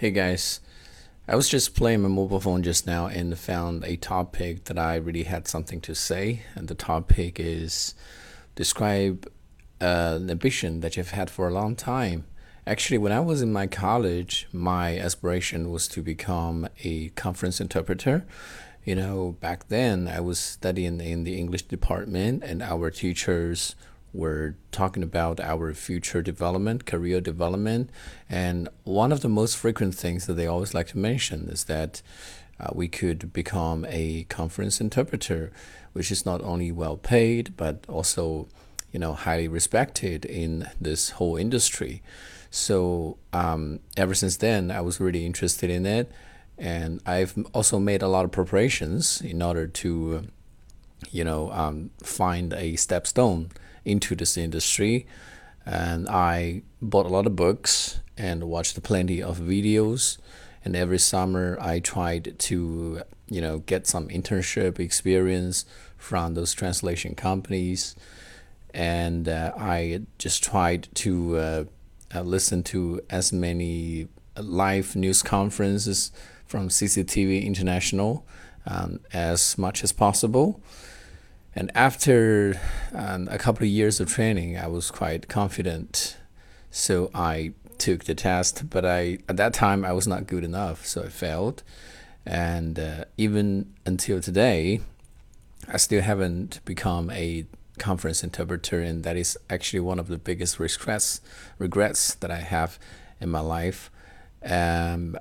Hey guys, I was just playing my mobile phone just now and found a topic that I really had something to say. And the topic is describe uh, an ambition that you've had for a long time. Actually, when I was in my college, my aspiration was to become a conference interpreter. You know, back then I was studying in the English department, and our teachers we're talking about our future development, career development, and one of the most frequent things that they always like to mention is that uh, we could become a conference interpreter, which is not only well paid but also, you know, highly respected in this whole industry. So um, ever since then, I was really interested in it, and I've also made a lot of preparations in order to, you know, um, find a stepstone into this industry. And I bought a lot of books and watched plenty of videos. And every summer I tried to, you know, get some internship experience from those translation companies. And uh, I just tried to uh, uh, listen to as many live news conferences from CCTV International um, as much as possible. And after um, a couple of years of training, I was quite confident. So I took the test, but I at that time I was not good enough, so I failed. And uh, even until today, I still haven't become a conference interpreter, and that is actually one of the biggest regrets regrets that I have in my life. Um,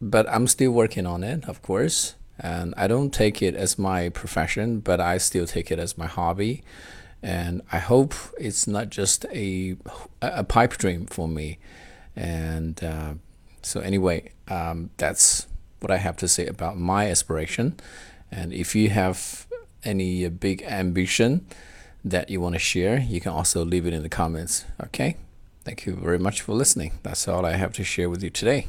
but I'm still working on it, of course and I don't take it as my profession, but I still take it as my hobby. And I hope it's not just a a pipe dream for me. And uh, so anyway, um, that's what I have to say about my aspiration. And if you have any big ambition that you want to share, you can also leave it in the comments. Okay. Thank you very much for listening. That's all I have to share with you today.